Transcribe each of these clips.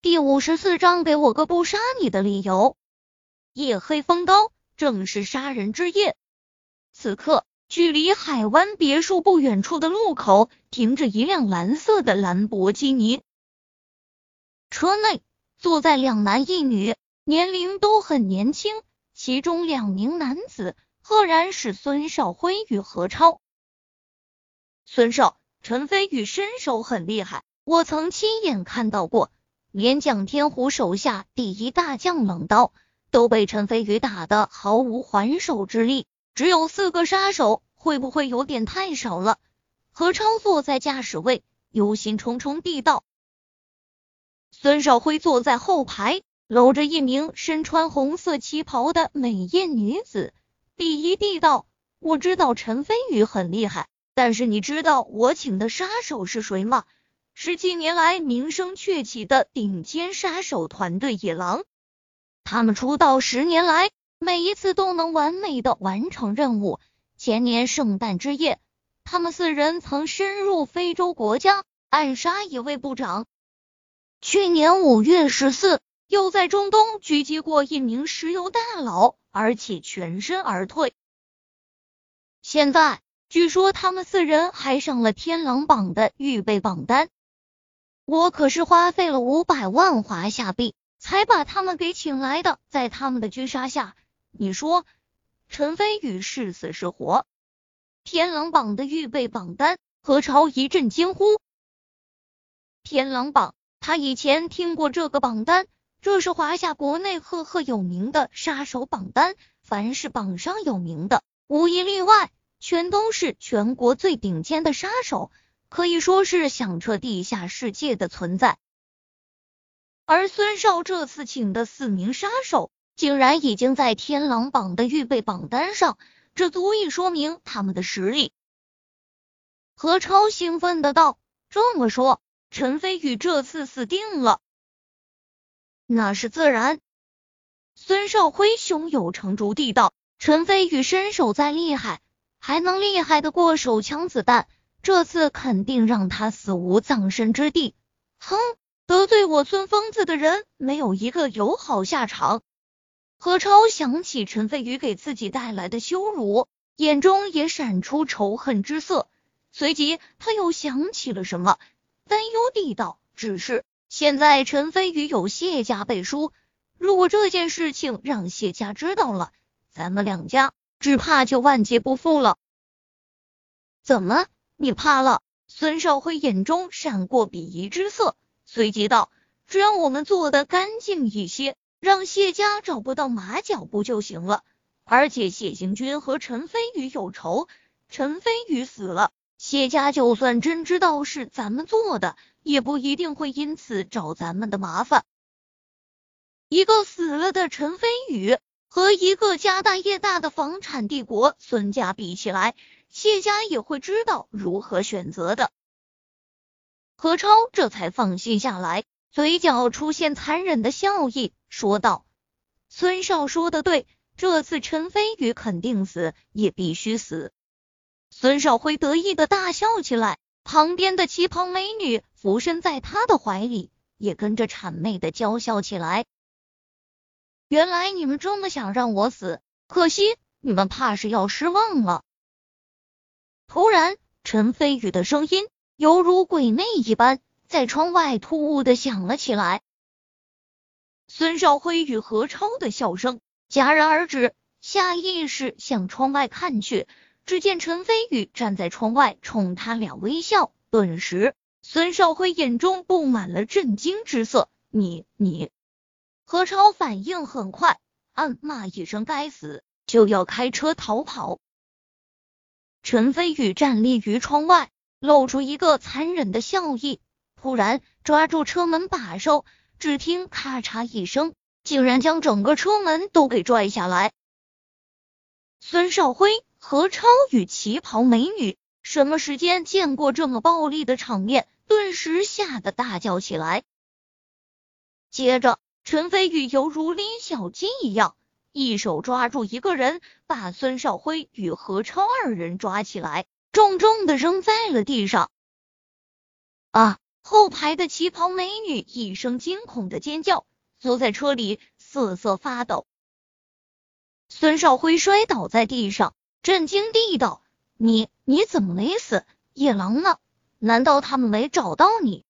第五十四章，给我个不杀你的理由。夜黑风高，正是杀人之夜。此刻，距离海湾别墅不远处的路口，停着一辆蓝色的兰博基尼。车内坐在两男一女，年龄都很年轻。其中两名男子，赫然是孙少辉与何超。孙少，陈飞宇身手很厉害，我曾亲眼看到过，连蒋天虎手下第一大将冷刀都被陈飞宇打得毫无还手之力。只有四个杀手，会不会有点太少了？何超坐在驾驶位，忧心忡忡地道。孙少辉坐在后排。搂着一名身穿红色旗袍的美艳女子，鄙夷地道：“我知道陈飞宇很厉害，但是你知道我请的杀手是谁吗？十七年来名声鹊起的顶尖杀手团队野狼。他们出道十年来，每一次都能完美的完成任务。前年圣诞之夜，他们四人曾深入非洲国家，暗杀一位部长。去年五月十四。”又在中东狙击过一名石油大佬，而且全身而退。现在据说他们四人还上了天狼榜的预备榜单。我可是花费了五百万华夏币才把他们给请来的，在他们的狙杀下，你说陈飞宇是死是活？天狼榜的预备榜单，何超一阵惊呼。天狼榜，他以前听过这个榜单。这是华夏国内赫赫有名的杀手榜单，凡是榜上有名的，无一例外，全都是全国最顶尖的杀手，可以说是响彻地下世界的存在。而孙少这次请的四名杀手，竟然已经在天狼榜的预备榜单上，这足以说明他们的实力。何超兴奋的道：“这么说，陈飞宇这次死定了。”那是自然。孙少辉胸有成竹地道：“陈飞宇身手再厉害，还能厉害得过手枪子弹？这次肯定让他死无葬身之地。”哼，得罪我孙疯子的人，没有一个有好下场。何超想起陈飞宇给自己带来的羞辱，眼中也闪出仇恨之色。随即他又想起了什么，担忧地道：“只是。”现在陈飞宇有谢家背书，如果这件事情让谢家知道了，咱们两家只怕就万劫不复了。怎么，你怕了？孙少辉眼中闪过鄙夷之色，随即道：“只要我们做的干净一些，让谢家找不到马脚不就行了？而且谢行军和陈飞宇有仇，陈飞宇死了。”谢家就算真知道是咱们做的，也不一定会因此找咱们的麻烦。一个死了的陈飞宇和一个家大业大的房产帝国孙家比起来，谢家也会知道如何选择的。何超这才放心下来，嘴角出现残忍的笑意，说道：“孙少说的对，这次陈飞宇肯定死，也必须死。”孙少辉得意的大笑起来，旁边的旗袍美女俯身在他的怀里，也跟着谄媚的娇笑起来。原来你们这么想让我死，可惜你们怕是要失望了。突然，陈飞宇的声音犹如鬼魅一般，在窗外突兀的响了起来。孙少辉与何超的笑声戛然而止，下意识向窗外看去。只见陈飞宇站在窗外，冲他俩微笑。顿时，孙少辉眼中布满了震惊之色。你你，何超反应很快，暗骂一声该死，就要开车逃跑。陈飞宇站立于窗外，露出一个残忍的笑意，突然抓住车门把手，只听咔嚓一声，竟然将整个车门都给拽下来。孙少辉。何超与旗袍美女什么时间见过这么暴力的场面？顿时吓得大叫起来。接着，陈飞宇犹如拎小鸡一样，一手抓住一个人，把孙少辉与何超二人抓起来，重重的扔在了地上。啊！后排的旗袍美女一声惊恐的尖叫，坐在车里瑟瑟发抖。孙少辉摔倒在地上，震惊地道：“你你怎么没死？野狼呢？难道他们没找到你？”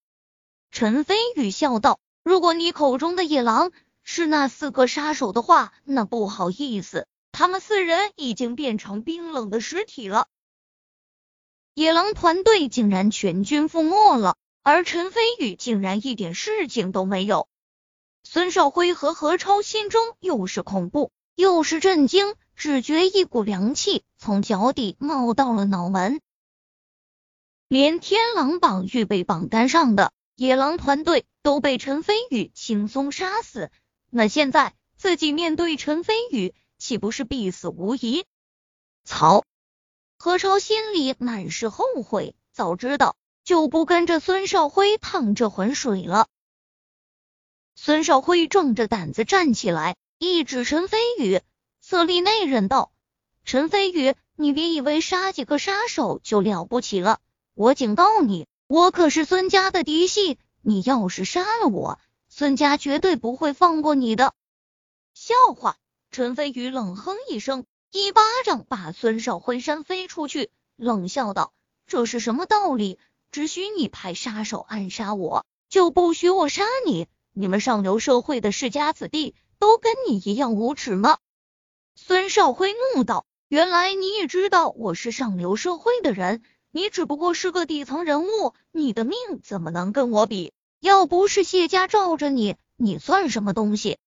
陈飞宇笑道：“如果你口中的野狼是那四个杀手的话，那不好意思，他们四人已经变成冰冷的尸体了。野狼团队竟然全军覆没了，而陈飞宇竟然一点事情都没有。”孙少辉和何超心中又是恐怖。又是震惊，只觉一股凉气从脚底冒到了脑门。连天狼榜预备榜单上的野狼团队都被陈飞宇轻松杀死，那现在自己面对陈飞宇，岂不是必死无疑？操！何超心里满是后悔，早知道就不跟着孙少辉趟这浑水了。孙少辉壮着胆子站起来。一指陈飞宇，色厉内荏道：“陈飞宇，你别以为杀几个杀手就了不起了！我警告你，我可是孙家的嫡系，你要是杀了我，孙家绝对不会放过你的。”笑话！陈飞宇冷哼一声，一巴掌把孙少辉扇飞出去，冷笑道：“这是什么道理？只许你派杀手暗杀我，就不许我杀你？你们上流社会的世家子弟！”都跟你一样无耻吗？孙少辉怒道：“原来你也知道我是上流社会的人，你只不过是个底层人物，你的命怎么能跟我比？要不是谢家罩着你，你算什么东西？”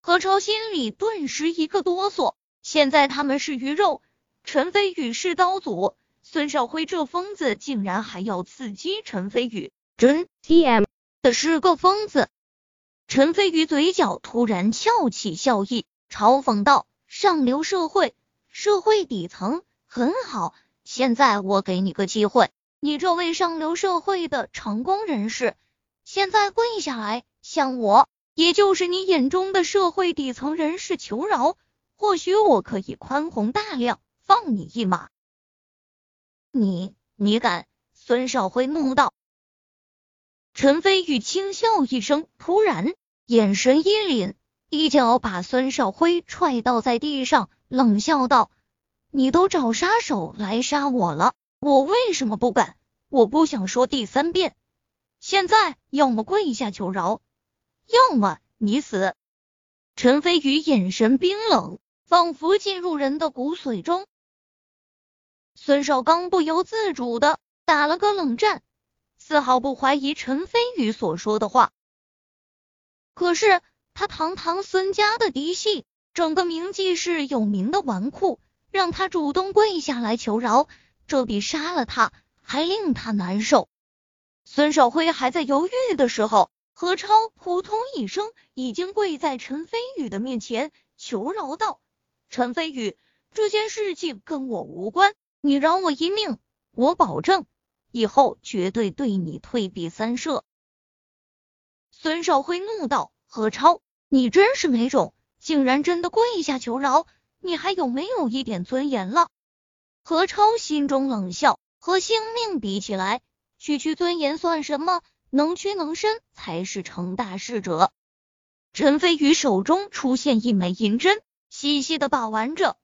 何超心里顿时一个哆嗦。现在他们是鱼肉，陈飞宇是刀俎，孙少辉这疯子竟然还要刺激陈飞宇，真 T M 的是个疯子。陈飞宇嘴角突然翘起笑意，嘲讽道：“上流社会，社会底层，很好。现在我给你个机会，你这位上流社会的成功人士，现在跪下来向我，也就是你眼中的社会底层人士求饶，或许我可以宽宏大量，放你一马。”你，你敢？孙少辉怒道。陈飞宇轻笑一声，突然眼神一凛，一脚把孙少辉踹倒在地上，冷笑道：“你都找杀手来杀我了，我为什么不敢？我不想说第三遍。现在要么跪下求饶，要么你死。”陈飞宇眼神冰冷，仿佛进入人的骨髓中。孙少刚不由自主的打了个冷战。丝毫不怀疑陈飞宇所说的话，可是他堂堂孙家的嫡系，整个名记市有名的纨绔，让他主动跪下来求饶，这比杀了他还令他难受。孙少辉还在犹豫的时候，何超扑通一声已经跪在陈飞宇的面前求饶道：“陈飞宇，这件事情跟我无关，你饶我一命，我保证。”以后绝对对你退避三舍。孙少辉怒道：“何超，你真是没种，竟然真的跪下求饶，你还有没有一点尊严了？”何超心中冷笑：“和性命比起来，区区尊严算什么？能屈能伸才是成大事者。”陈飞宇手中出现一枚银针，细细的把玩着，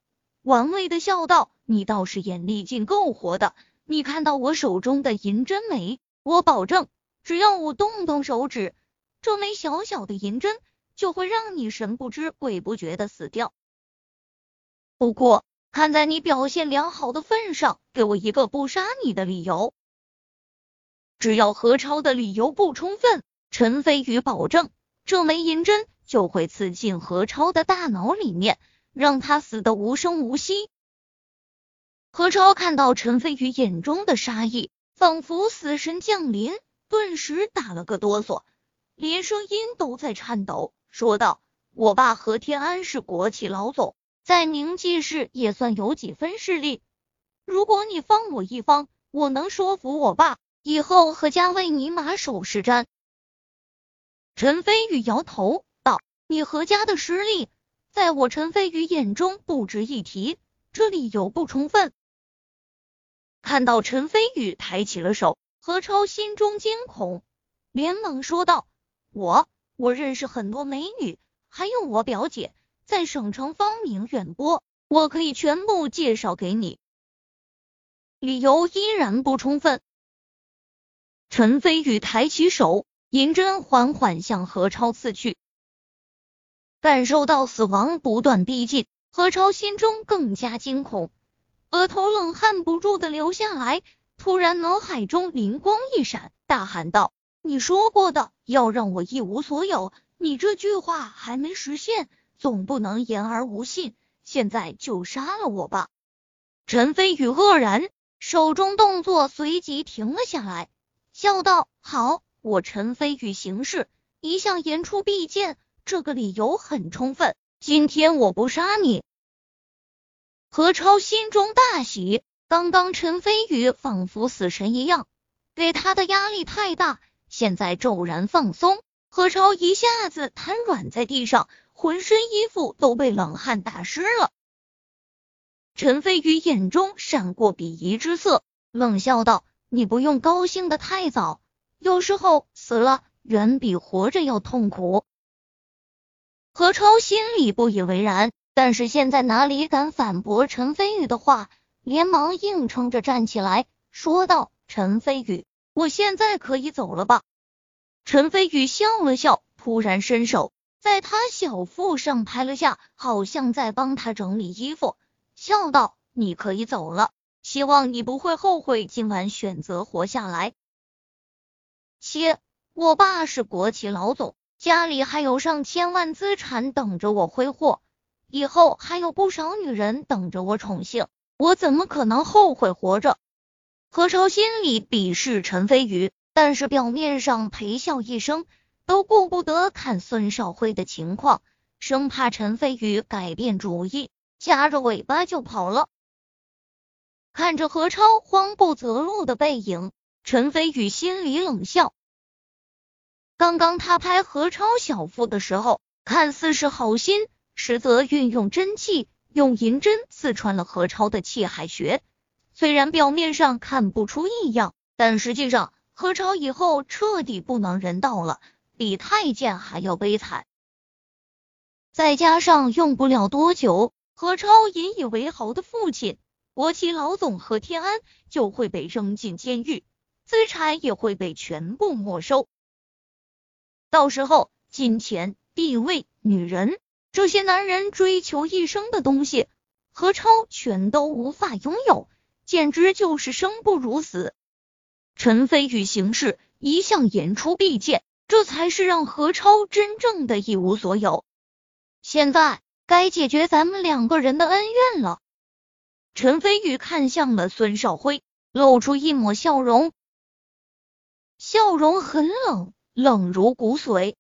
玩味的笑道：“你倒是眼力劲够活的。”你看到我手中的银针没？我保证，只要我动动手指，这枚小小的银针就会让你神不知鬼不觉的死掉。不过，看在你表现良好的份上，给我一个不杀你的理由。只要何超的理由不充分，陈飞宇保证，这枚银针就会刺进何超的大脑里面，让他死得无声无息。何超看到陈飞宇眼中的杀意，仿佛死神降临，顿时打了个哆嗦，连声音都在颤抖，说道：“我爸何天安是国企老总，在宁记市也算有几分势力。如果你放我一方，我能说服我爸以后何家为你马首是瞻。”陈飞宇摇头道：“你何家的实力，在我陈飞宇眼中不值一提，这理由不充分。”看到陈飞宇抬起了手，何超心中惊恐，连忙说道：“我我认识很多美女，还有我表姐在省城芳名远播，我可以全部介绍给你。”理由依然不充分。陈飞宇抬起手，银针缓缓向何超刺去。感受到死亡不断逼近，何超心中更加惊恐，额头冷汗不住的流下来。突然，脑海中灵光一闪，大喊道：“你说过的要让我一无所有，你这句话还没实现，总不能言而无信。现在就杀了我吧！”陈飞宇愕然。手中动作随即停了下来，笑道：“好，我陈飞宇行事一向言出必践，这个理由很充分。今天我不杀你。”何超心中大喜，刚刚陈飞宇仿佛死神一样，给他的压力太大，现在骤然放松，何超一下子瘫软在地上，浑身衣服都被冷汗打湿了。陈飞宇眼中闪过鄙夷之色，冷笑道：“你不用高兴的太早，有时候死了远比活着要痛苦。”何超心里不以为然，但是现在哪里敢反驳陈飞宇的话，连忙硬撑着站起来，说道：“陈飞宇，我现在可以走了吧？”陈飞宇笑了笑，突然伸手在他小腹上拍了下，好像在帮他整理衣服。笑道：“你可以走了，希望你不会后悔今晚选择活下来。切，我爸是国企老总，家里还有上千万资产等着我挥霍，以后还有不少女人等着我宠幸，我怎么可能后悔活着？”何超心里鄙视陈飞宇，但是表面上陪笑一声，都顾不得看孙少辉的情况，生怕陈飞宇改变主意。夹着尾巴就跑了。看着何超慌不择路的背影，陈飞宇心里冷笑。刚刚他拍何超小腹的时候，看似是好心，实则运用真气，用银针刺穿了何超的气海穴。虽然表面上看不出异样，但实际上何超以后彻底不能人道了，比太监还要悲惨。再加上用不了多久。何超引以为豪的父亲，国企老总何天安就会被扔进监狱，资产也会被全部没收。到时候，金钱、地位、女人，这些男人追求一生的东西，何超全都无法拥有，简直就是生不如死。陈飞宇行事一向言出必践，这才是让何超真正的一无所有。现在。该解决咱们两个人的恩怨了。陈飞宇看向了孙少辉，露出一抹笑容，笑容很冷，冷如骨髓。